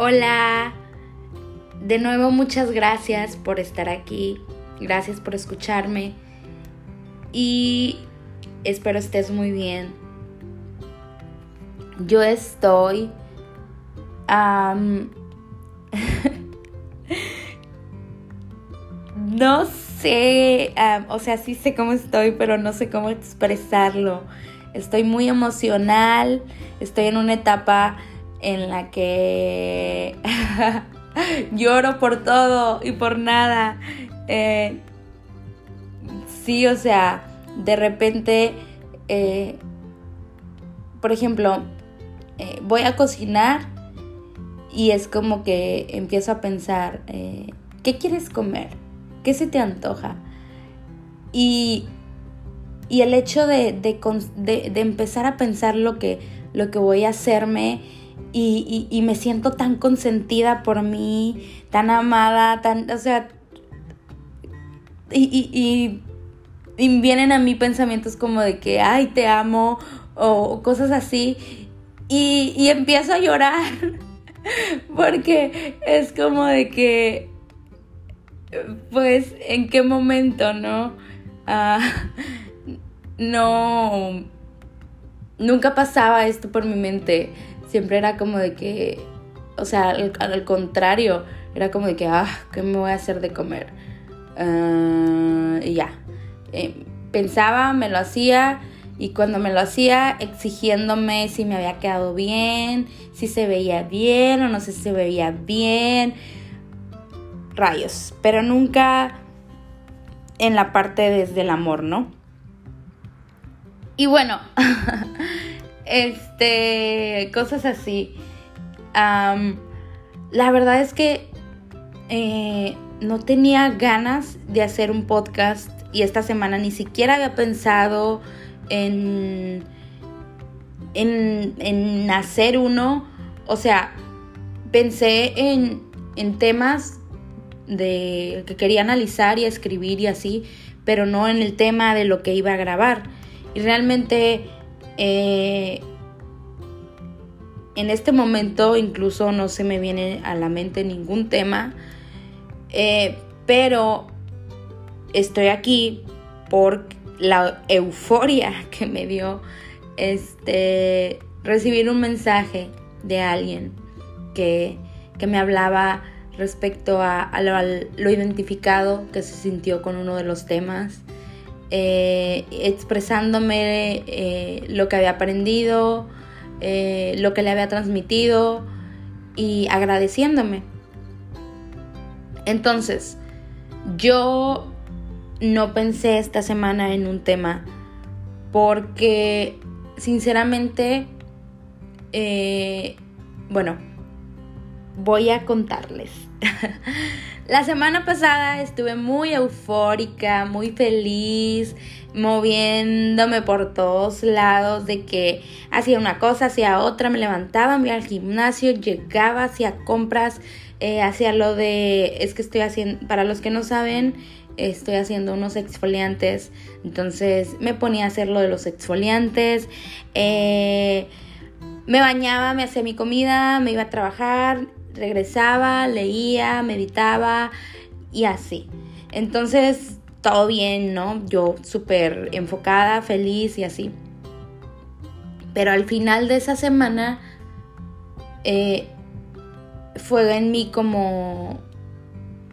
Hola, de nuevo muchas gracias por estar aquí, gracias por escucharme y espero estés muy bien. Yo estoy... no sé, o sea, sí sé cómo estoy, pero no sé cómo expresarlo. Estoy muy emocional, estoy en una etapa en la que lloro por todo y por nada. Eh, sí, o sea, de repente, eh, por ejemplo, eh, voy a cocinar y es como que empiezo a pensar, ¿qué quieres comer? ¿Qué se te antoja? Y, y el hecho de, de, empezar a pensar lo que, lo que voy a hacerme y, me siento tan consentida por mí, tan amada, tan, o sea, y, y, vienen a mí pensamientos como de que, ay, te amo, o cosas así, y, empiezo a llorar, porque es como de que, pues, ¿en qué momento, no? Ah, no, nunca pasaba esto por mi mente siempre era como de que, o sea, al, contrario, era como de que, ah, ¿qué me voy a hacer de comer? Ah, y ya. Eh, pensaba, me lo hacía y cuando me lo hacía exigiéndome si me había quedado bien, si se veía bien o no sé si se veía bien, rayos, pero nunca en la parte desde el amor, ¿no? Y bueno, Este, cosas así. la verdad es que eh, no tenía ganas de hacer un podcast y esta semana ni siquiera había pensado en, en, en hacer uno. O sea, pensé en, en temas de que quería analizar y escribir y así, pero no en el tema de lo que iba a grabar. Y realmente eh, en este momento incluso no se me viene a la mente ningún tema, eh, pero estoy aquí por la euforia que me dio este, recibir un mensaje de alguien que, me hablaba respecto a, lo, identificado que se sintió con uno de los temas eh, expresándome eh, lo que había aprendido, eh, lo que le había transmitido y agradeciéndome. Entonces, yo no pensé esta semana en un tema porque sinceramente, bueno, voy a contarles. La semana pasada estuve muy eufórica, muy feliz, moviéndome por todos lados, de que hacía una cosa, hacía otra, me levantaba, me iba al gimnasio, llegaba, hacía compras, eh, hacía lo de, es que estoy haciendo, para los que no saben, estoy haciendo unos exfoliantes, entonces me ponía a hacer lo de los exfoliantes, eh, me bañaba, me hacía mi comida, me iba a trabajar, regresaba, leía, meditaba y así. Entonces, todo bien, ¿no? Yo súper enfocada, feliz y así. Pero al final de esa semana eh, fue en mí como,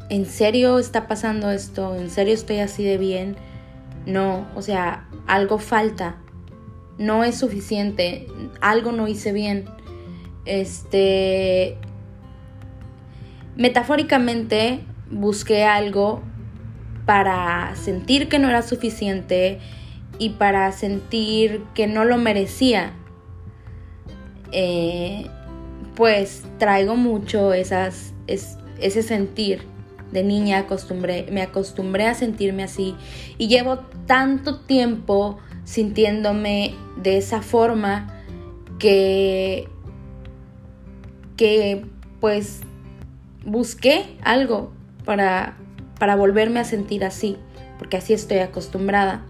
¿en serio está pasando esto? ¿En serio estoy así de bien? No, o sea, algo falta. No es suficiente. Algo no hice bien. Este, Metafóricamente busqué algo para sentir que no era suficiente y para sentir que no lo merecía. Eh, pues traigo mucho esas, ese sentir de niña acostumbré, me acostumbré a sentirme así y llevo tanto tiempo sintiéndome de esa forma que que pues busqué algo para, para volverme a sentir así, porque así estoy acostumbrada.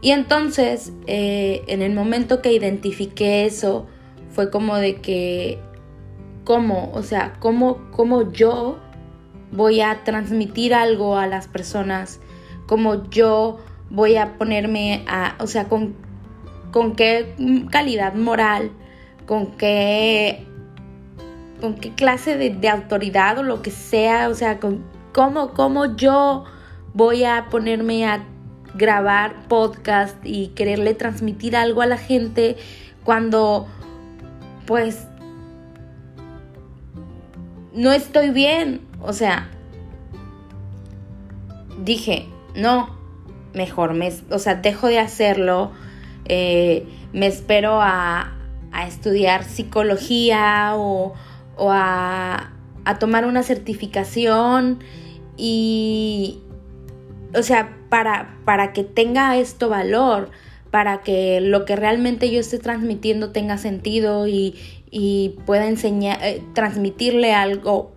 Y entonces, eh, en el momento que identifiqué eso, fue como de que cómo, o sea, cómo, cómo yo voy a transmitir algo a las personas, cómo yo voy a ponerme a, o sea, con, con qué calidad moral, con qué, con qué clase de, autoridad o lo que sea, o sea, con cómo, cómo yo voy a ponerme a grabar podcast y quererle transmitir algo a la gente cuando pues no estoy bien. O sea, dije, no, mejor, me, o sea, dejo de hacerlo, eh, me espero a, a estudiar psicología o, o a, a tomar una certificación y, o sea, para, para que tenga esto valor, para que lo que realmente yo esté transmitiendo tenga sentido y, y pueda enseñar, eh, transmitirle algo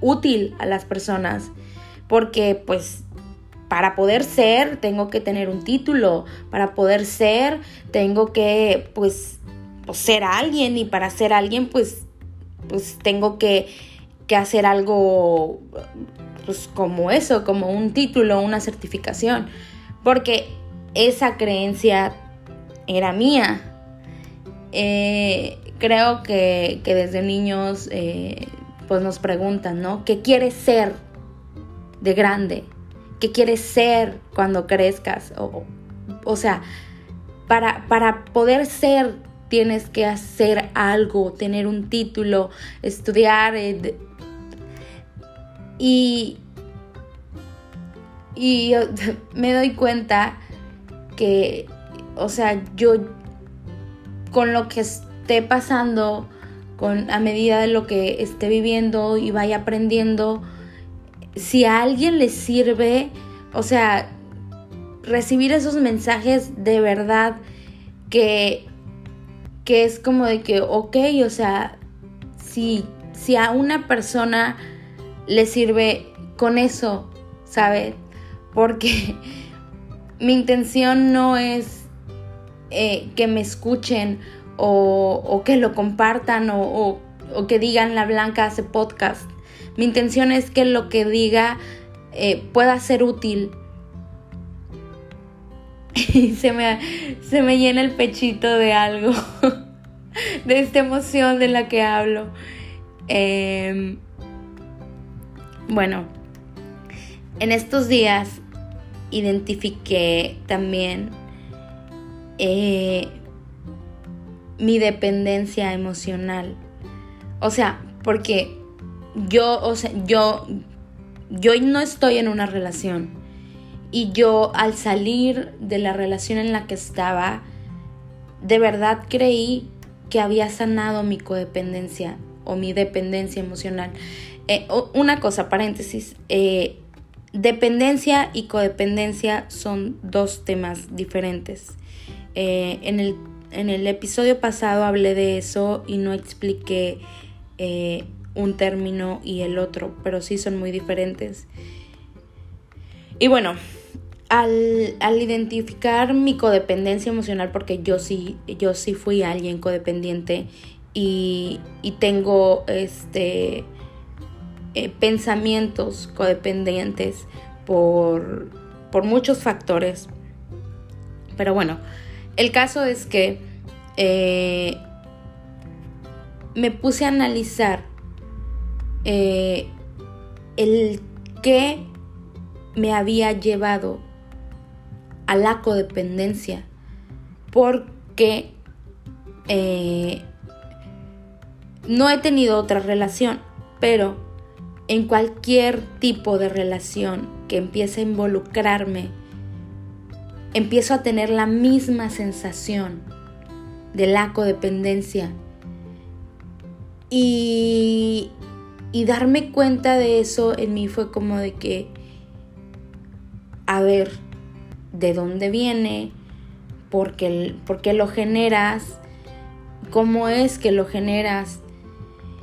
útil a las personas. Porque pues para poder ser tengo que tener un título, para poder ser tengo que pues, pues ser alguien y para ser alguien pues, pues tengo que, que hacer algo pues como eso, como un título, una certificación, porque esa creencia era mía. Eh, creo que, desde niños eh, pues nos preguntan, ¿no? ¿Qué quieres ser de grande? ¿Qué quieres ser cuando crezcas? O, o sea, para, para poder ser tienes que hacer algo, tener un título, estudiar, eh, y, y me doy cuenta que, o sea, yo con lo que esté pasando, con, a medida de lo que esté viviendo y vaya aprendiendo, si a alguien le sirve, o sea, recibir esos mensajes de verdad que, que es como de que, ok, o sea, si, si a una persona le sirve con eso, ¿sabes? Porque mi intención no es eh, que me escuchen o, que lo compartan o, que digan la blanca hace podcast. Mi intención es que lo que diga eh, pueda ser útil. Y se me, se me llena el pechito de algo, de esta emoción de la que hablo. Eh, bueno, en estos días identifiqué también eh, mi dependencia emocional. O sea, porque yo, o sea, yo, yo no estoy en una relación. Y yo al salir de la relación en la que estaba, de verdad creí que había sanado mi codependencia o mi dependencia emocional. Eh, una cosa, paréntesis, eh, dependencia y codependencia son dos temas diferentes. Eh, en, el, en, el, episodio pasado hablé de eso y no expliqué un término y el otro, pero sí son muy diferentes. Y bueno, al, al, identificar mi codependencia emocional, porque yo sí, yo sí fui alguien codependiente y, y tengo este eh, pensamientos codependientes por, por, muchos factores. Pero bueno, el caso es que eh, me puse a analizar eh, el que me había llevado a la codependencia porque no he tenido otra relación, pero en cualquier tipo de relación que empiece a involucrarme, empiezo a tener la misma sensación de la codependencia. Y, y darme cuenta de eso en mí fue como de que, a ver, ¿de dónde viene? ¿Por qué, lo generas? ¿Cómo es que lo generas?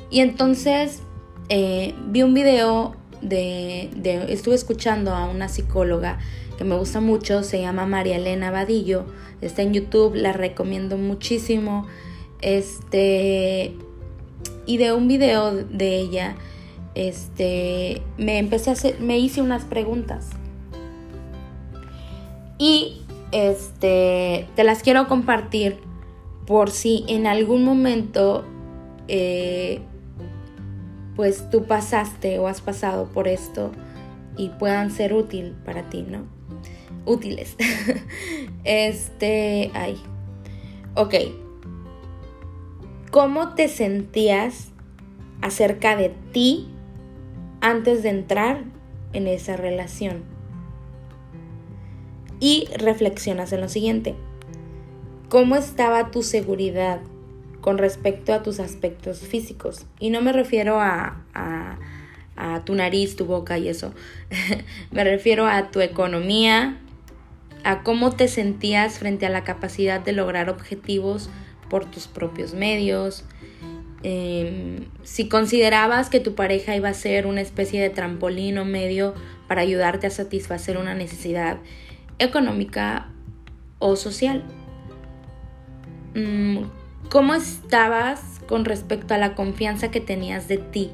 Y entonces eh, vi un video de, estuve escuchando a una psicóloga que me gusta mucho, se llama María Elena Vadillo, está en YouTube, la recomiendo muchísimo. Este y de un video de ella, este, me empecé a hacer, me hice unas preguntas. Y este, te las quiero compartir por si en algún momento eh, pues tú pasaste o has pasado por esto y puedan ser útil para ti, ¿no? Útiles. este, ay. Ok. ¿Cómo te sentías acerca de ti antes de entrar en esa relación? Y reflexionas en lo siguiente. ¿Cómo estaba tu seguridad con respecto a tus aspectos físicos? Y no me refiero a, a, tu nariz, tu boca y eso. me refiero a tu economía, a cómo te sentías frente a la capacidad de lograr objetivos por tus propios medios. Em, si considerabas que tu pareja iba a ser una especie de trampolín o medio para ayudarte a satisfacer una necesidad económica o social. Mm, ¿Cómo estabas con respecto a la confianza que tenías de ti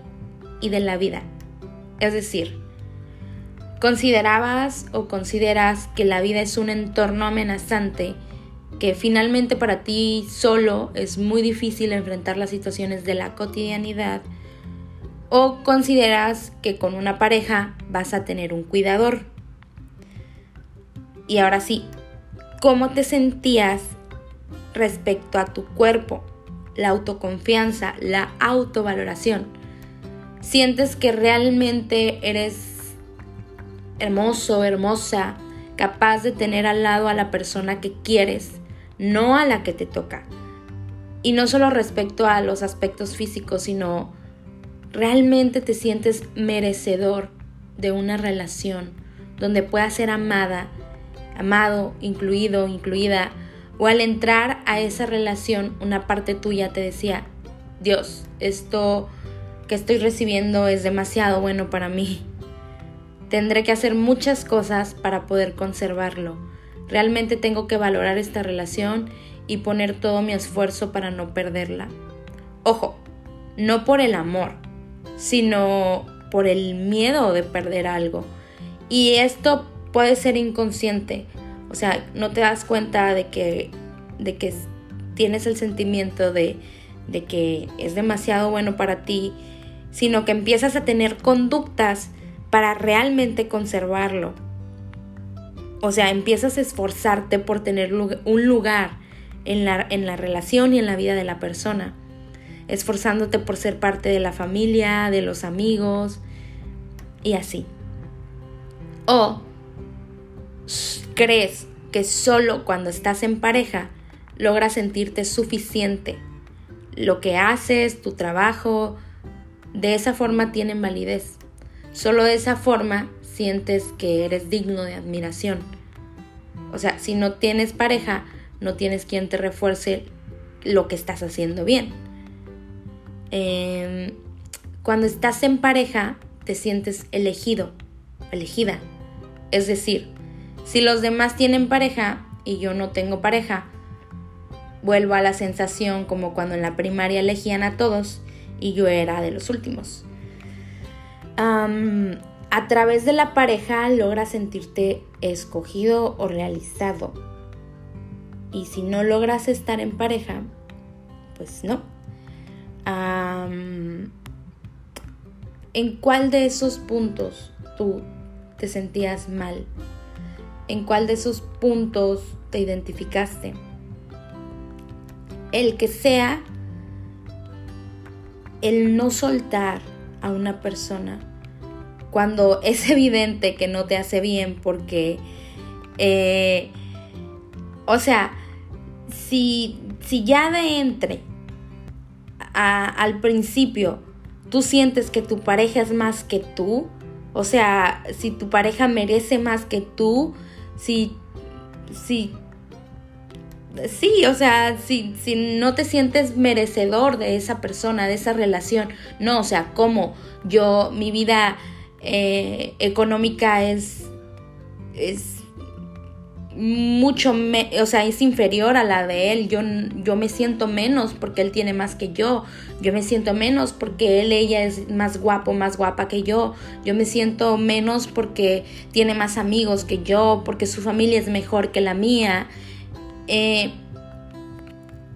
y de la vida? Es decir, ¿considerabas o consideras que la vida es un entorno amenazante que finalmente para ti solo es muy difícil enfrentar las situaciones de la cotidianidad? ¿O consideras que con una pareja vas a tener un cuidador? Y ahora sí, ¿cómo te sentías respecto a tu cuerpo? La autoconfianza, la autovaloración. ¿Sientes que realmente eres hermoso, hermosa, capaz de tener al lado a la persona que quieres, no a la que te toca? Y no solo respecto a los aspectos físicos, sino realmente te sientes merecedor de una relación donde puedas ser amada amado, incluido, incluida, o al entrar a esa relación una parte tuya te decía, Dios, esto que estoy recibiendo es demasiado bueno para mí. Tendré que hacer muchas cosas para poder conservarlo. Realmente tengo que valorar esta relación y poner todo mi esfuerzo para no perderla. Ojo, no por el amor, sino por el miedo de perder algo. Y esto puede ser inconsciente. O sea, no te das cuenta de que, de que tienes el sentimiento de, de que es demasiado bueno para ti, sino que empiezas a tener conductas para realmente conservarlo. O sea, empiezas a esforzarte por tener un lugar en la, en la relación y en la vida de la persona, esforzándote por ser parte de la familia, de los amigos y así. O crees que solo cuando estás en pareja logras sentirte suficiente. Lo que haces, tu trabajo, de esa forma tienen validez. Solo de esa forma sientes que eres digno de admiración. O sea, si no tienes pareja, no tienes quien te refuerce lo que estás haciendo bien. Em, cuando estás en pareja, te sientes elegido, elegida. Es decir, si los demás tienen pareja y yo no tengo pareja, vuelvo a la sensación como cuando en la primaria elegían a todos y yo era de los últimos. a través de la pareja logras sentirte escogido o realizado. Y si no logras estar en pareja, pues no. ¿En cuál de esos puntos tú te sentías mal? En cuál de esos puntos te identificaste. El que sea el no soltar a una persona cuando es evidente que no te hace bien porque, eh, o sea, si, si ya de entre al principio tú sientes que tu pareja es más que tú, o sea, si tu pareja merece más que tú, si, si, sí, o sea, si, si no te sientes merecedor de esa persona, de esa relación, no, o sea, como yo, mi vida eh, económica es, es mucho, me, o sea, es inferior a la de él. Yo, yo me siento menos porque él tiene más que yo. Yo me siento menos porque él, ella es más guapo, más guapa que yo. Yo me siento menos porque tiene más amigos que yo, porque su familia es mejor que la mía. Eh,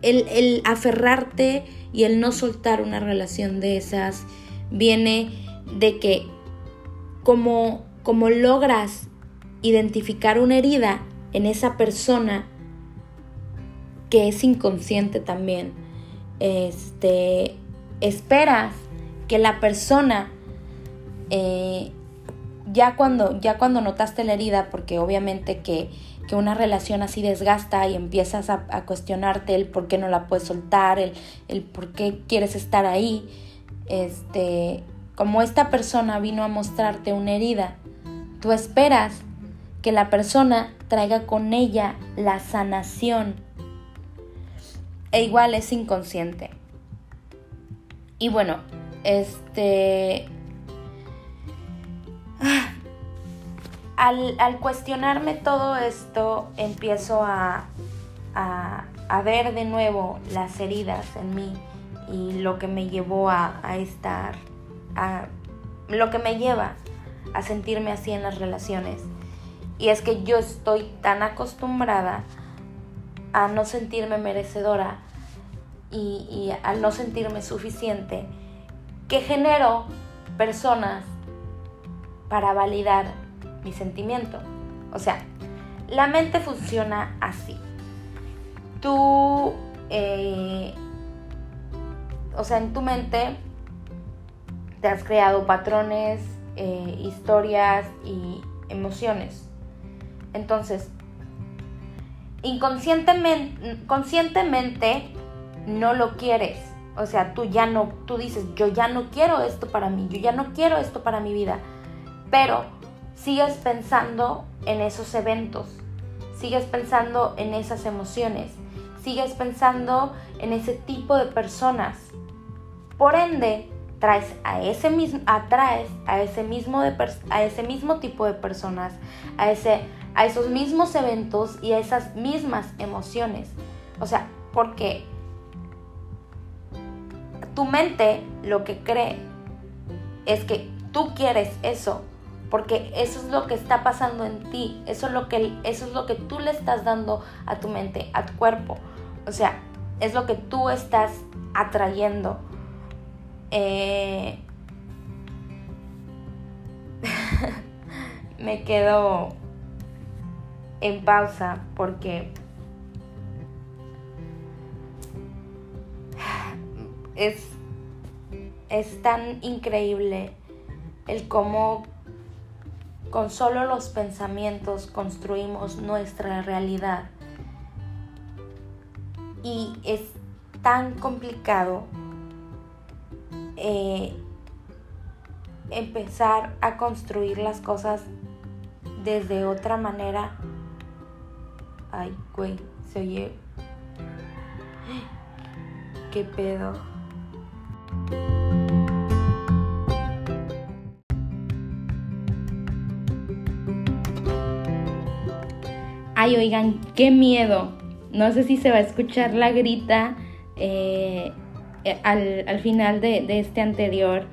el, el aferrarte y el no soltar una relación de esas viene de que como, como logras identificar una herida en esa persona que es inconsciente también. Este, esperas que la persona, eh, ya, cuando, ya cuando notaste la herida, porque obviamente que, que una relación así desgasta y empiezas a, cuestionarte el por qué no la puedes soltar, el, el por qué quieres estar ahí, este, como esta persona vino a mostrarte una herida, tú esperas que la persona traiga con ella la sanación. E igual es inconsciente. Y bueno, este... Al, cuestionarme todo esto, empiezo a, a, ver de nuevo las heridas en mí y lo que me llevó a, a estar, a, lo que me lleva a sentirme así en las relaciones. Y es que yo estoy tan acostumbrada a no sentirme merecedora y, y al no sentirme suficiente que genero personas para validar mi sentimiento. O sea, la mente funciona así. Tú, eh, o sea, en tu mente te has creado patrones, eh, historias y emociones. Entonces, inconscientemente conscientemente no lo quieres. O sea, tú ya no, tú dices, yo ya no quiero esto para mí, yo ya no quiero esto para mi vida. Pero sigues pensando en esos eventos, sigues pensando en esas emociones, sigues pensando en ese tipo de personas. Por ende, traes a ese mismo, atraes a ese mismo, de, a ese mismo tipo de personas, a ese a esos mismos eventos y a esas mismas emociones. O sea, porque tu mente lo que cree es que tú quieres eso, porque eso es lo que está pasando en ti, eso es lo que, eso es lo que tú le estás dando a tu mente, a tu cuerpo. O sea, es lo que tú estás atrayendo. Eh, me quedo en pausa porque es, es tan increíble el cómo con solo los pensamientos construimos nuestra realidad. Y es tan complicado eh, empezar a construir las cosas desde otra manera Ay, güey, se oye. ¿Qué pedo? Ay, oigan, qué miedo. No sé si se va a escuchar la grita eh, eh, al, final de, este anterior,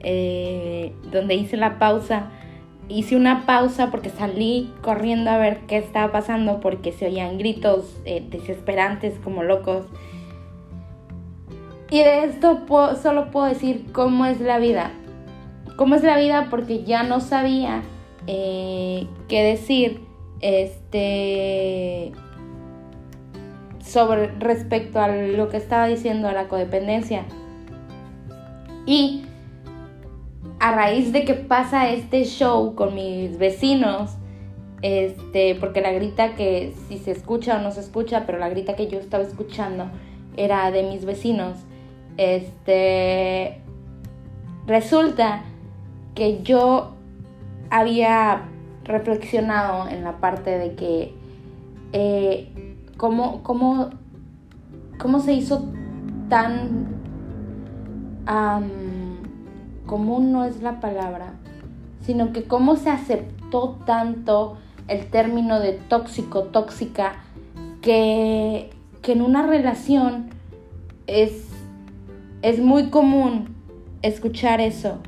eh, donde hice la pausa hice una pausa porque salí corriendo a ver qué estaba pasando porque se oían gritos eh, desesperantes como locos. Y de esto solo puedo decir cómo es la vida. Cómo es la vida porque ya no sabía eh, qué decir este, sobre respecto a lo que estaba diciendo la codependencia. Y a raíz de que pasa este show con mis vecinos, este, porque la grita que si se escucha o no se escucha, pero la grita que yo estaba escuchando era de mis vecinos, este, resulta que yo había reflexionado en la parte de que eh, cómo, cómo, cómo se hizo tan común no es la palabra, sino que cómo se aceptó tanto el término de tóxico, tóxica, que, que en una relación es, es muy común escuchar eso.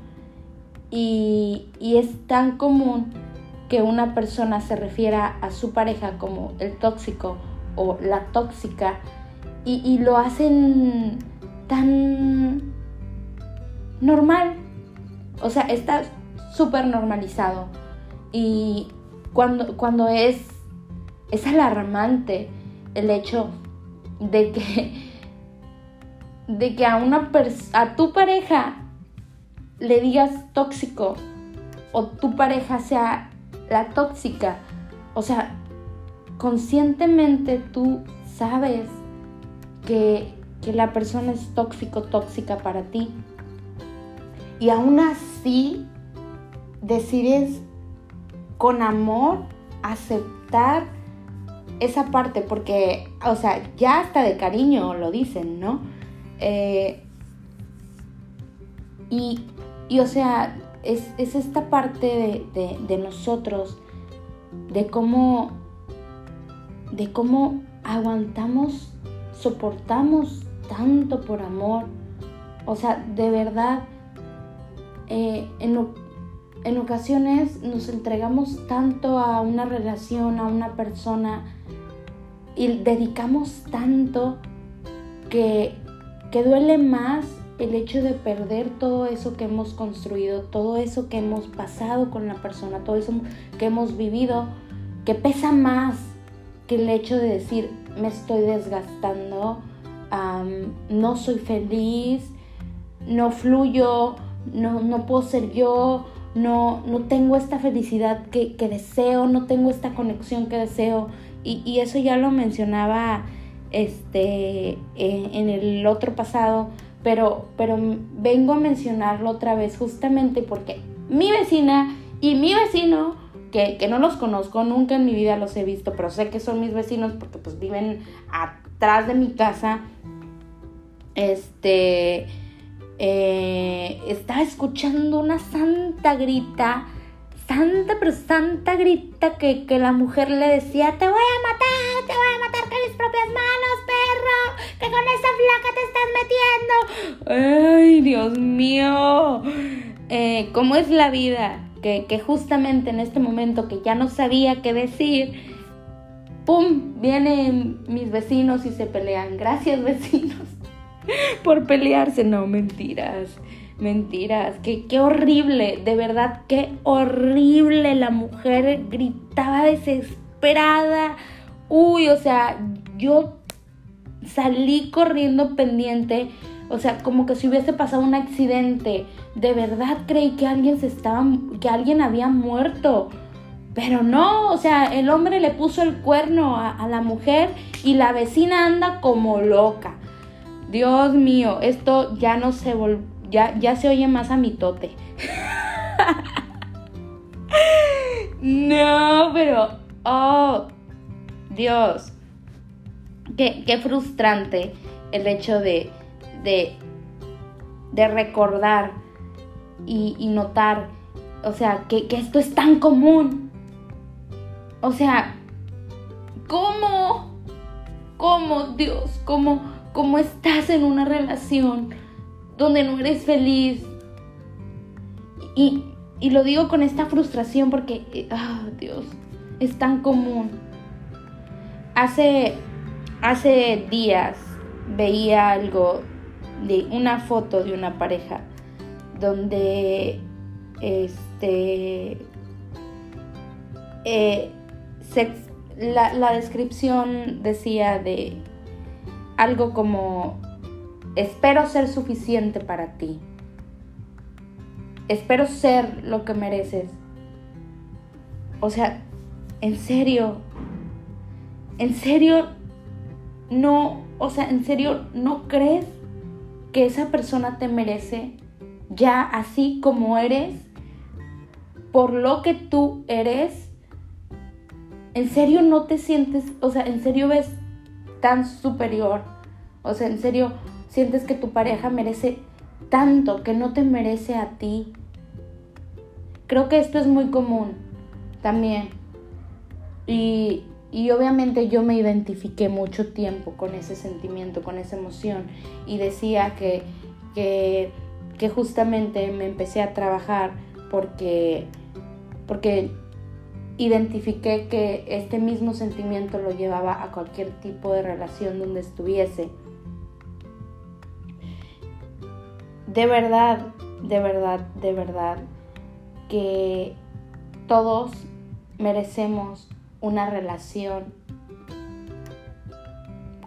Y, y, es tan común que una persona se refiera a su pareja como el tóxico o la tóxica y, y lo hacen tan normal. O sea, está súper normalizado. Y cuando, cuando es, es alarmante el hecho de que, de que a, una a tu pareja le digas tóxico o tu pareja sea la tóxica. O sea, conscientemente tú sabes que, que la persona es tóxico, tóxica para ti. Y aún así decides con amor aceptar esa parte, porque, o sea, ya hasta de cariño lo dicen, ¿no? Eh, y, y, o sea, es, esta parte de, de, nosotros, de cómo, de cómo aguantamos, soportamos tanto por amor. O sea, de verdad, eh, en, en ocasiones nos entregamos tanto a una relación, a una persona y dedicamos tanto que, que duele más el hecho de perder todo eso que hemos construido, todo eso que hemos pasado con la persona, todo eso que hemos vivido, que pesa más que el hecho de decir me estoy desgastando, no soy feliz, no fluyo, no, no puedo ser yo, no, no tengo esta felicidad que, deseo, no tengo esta conexión que deseo. Y, eso ya lo mencionaba este, en, el otro pasado, pero, pero vengo a mencionarlo otra vez justamente porque mi vecina y mi vecino, que, que, no los conozco, nunca en mi vida los he visto, pero sé que son mis vecinos porque pues viven atrás de mi casa, este eh, estaba escuchando una santa grita, santa pero santa grita que, que, la mujer le decía, te voy a matar, te voy a matar con mis propias manos, perro, que con esa flaca te estás metiendo. Ay, Dios mío, eh, ¿cómo es la vida? Que, que justamente en este momento que ya no sabía qué decir, ¡pum! Vienen mis vecinos y se pelean. Gracias vecinos por pelearse. No, mentiras. Mentiras, qué, qué horrible, de verdad, qué horrible. La mujer gritaba desesperada. Uy, o sea, yo salí corriendo pendiente, o sea, como que si hubiese pasado un accidente. De verdad creí que alguien se estaba, que alguien había muerto. Pero no, o sea, el hombre le puso el cuerno a la mujer y la vecina anda como loca. Dios mío, esto ya no se ya, ya se oye más a mi tote. no, pero, oh, Dios, qué, qué frustrante el hecho de, de, de recordar y, y, notar, o sea, que, que esto es tan común. O sea, ¿cómo? ¿Cómo, Dios? ¿Cómo? Cómo estás en una relación donde no eres feliz. Y, lo digo con esta frustración porque, oh, Dios, es tan común. Hace, hace días veía algo de una foto de una pareja donde este eh, la descripción decía de algo como, espero ser suficiente para ti. Espero ser lo que mereces. O sea, en serio, en serio, no, o sea, en serio, ¿no crees que esa persona te merece ya así como eres? Por lo que tú eres. ¿En serio no te sientes, o sea, en serio ves tan superior. O sea, en serio, sientes que tu pareja merece tanto, que no te merece a ti. Creo que esto es muy común también. Y, y obviamente yo me identifiqué mucho tiempo con ese sentimiento, con esa emoción. Y decía que, que, que justamente me empecé a trabajar porque, porque identifiqué que este mismo sentimiento lo llevaba a cualquier tipo de relación donde estuviese. De verdad, de verdad, de verdad, que todos merecemos una relación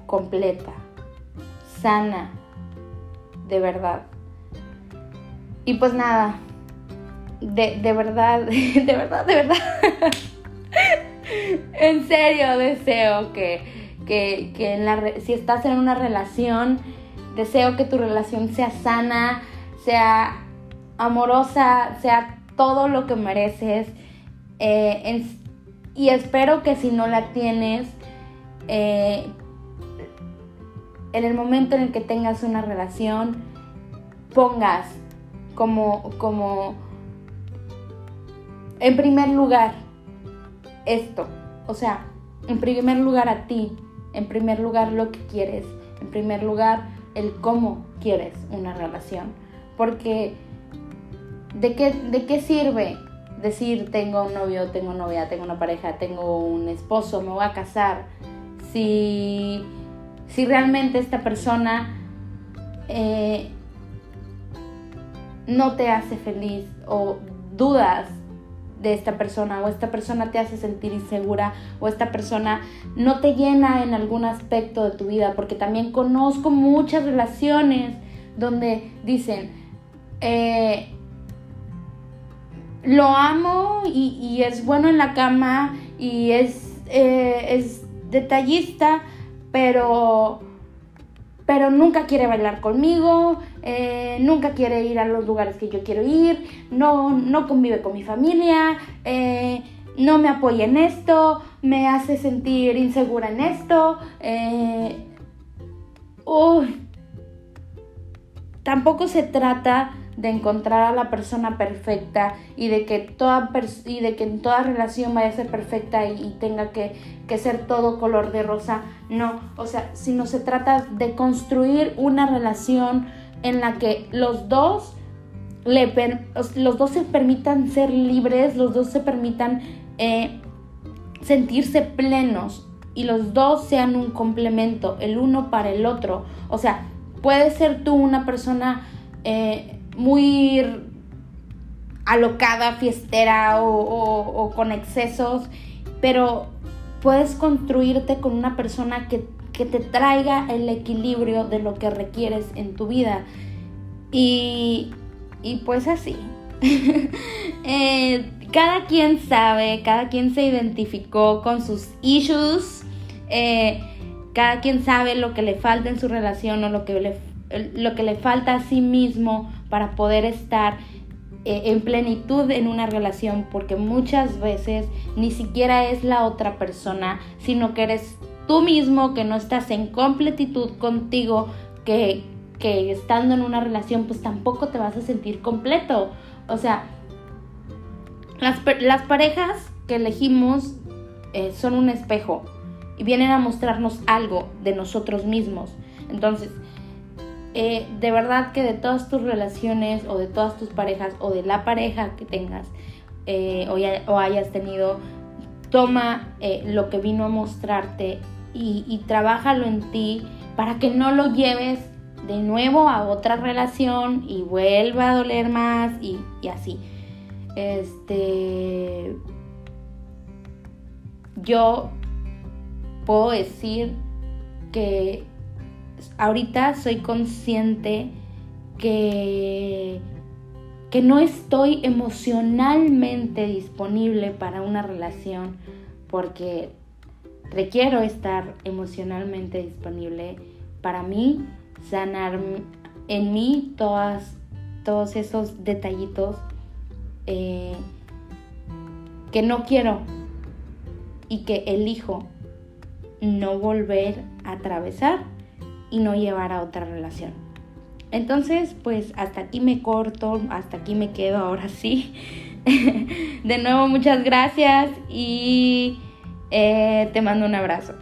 completa, sana, de verdad. Y pues nada, de, de verdad, de verdad, de verdad. en serio deseo que, que, que si estás en una relación, deseo que tu relación sea sana, sea amorosa, sea todo lo que mereces. Eh, y espero que si no la tienes, eh, en el momento en el que tengas una relación, pongas como, como en primer lugar, esto. O sea, en primer lugar a ti, en primer lugar lo que quieres, en primer lugar el cómo quieres una relación. Porque, ¿de qué, de qué sirve decir tengo un novio, tengo novia, tengo una pareja, tengo un esposo, me voy a casar? Si, si realmente esta persona eh, no te hace feliz o dudas de esta persona o esta persona te hace sentir insegura o esta persona no te llena en algún aspecto de tu vida, porque también conozco muchas relaciones donde dicen, eh, lo amo y, es bueno en la cama y es, eh, es detallista, pero pero nunca quiere bailar conmigo, eh, nunca quiere ir a los lugares que yo quiero ir, no, no convive con mi familia, eh, no me apoya en esto, me hace sentir insegura en esto. Eh, tampoco se trata de encontrar a la persona perfecta y de que toda, y de que en toda relación vaya a ser perfecta y, tenga que, que, ser todo color de rosa. No, o sea, sino se trata de construir una relación en la que los dos, le los dos se permitan ser libres, los dos se permitan eh, sentirse plenos y los dos sean un complemento, el uno para el otro. O sea, puede ser tú una persona... Eh, muy alocada, fiestera o, con excesos, pero puedes construirte con una persona que, te traiga el equilibrio de lo que requieres en tu vida. Y, pues así. Eh, cada quien sabe, cada quien se identificó con sus issues, eh, cada quien sabe lo que le falta en su relación o lo que le lo que le falta a sí mismo para poder estar eh, en plenitud en una relación, porque muchas veces ni siquiera es la otra persona, sino que eres tú mismo, que no estás en completitud contigo, que, que estando en una relación pues tampoco te vas a sentir completo. O sea, las, las parejas que elegimos eh, son un espejo y vienen a mostrarnos algo de nosotros mismos. Entonces, eh, de verdad que de todas tus relaciones o de todas tus parejas o de la pareja que tengas eh, o, hayas tenido, toma eh, lo que vino a mostrarte y, y trabájalo en ti para que no lo lleves de nuevo a otra relación y vuelva a doler más y, y así. Este. Yo puedo decir que ahorita soy consciente que, que no estoy emocionalmente disponible para una relación porque requiero estar emocionalmente disponible para mí, sanar en mí todas, todos esos detallitos eh, que no quiero y que elijo no volver a atravesar y no llevar a otra relación. Entonces, pues hasta aquí me corto, hasta aquí me quedo ahora sí. de nuevo, muchas gracias y, Eh, te mando un abrazo.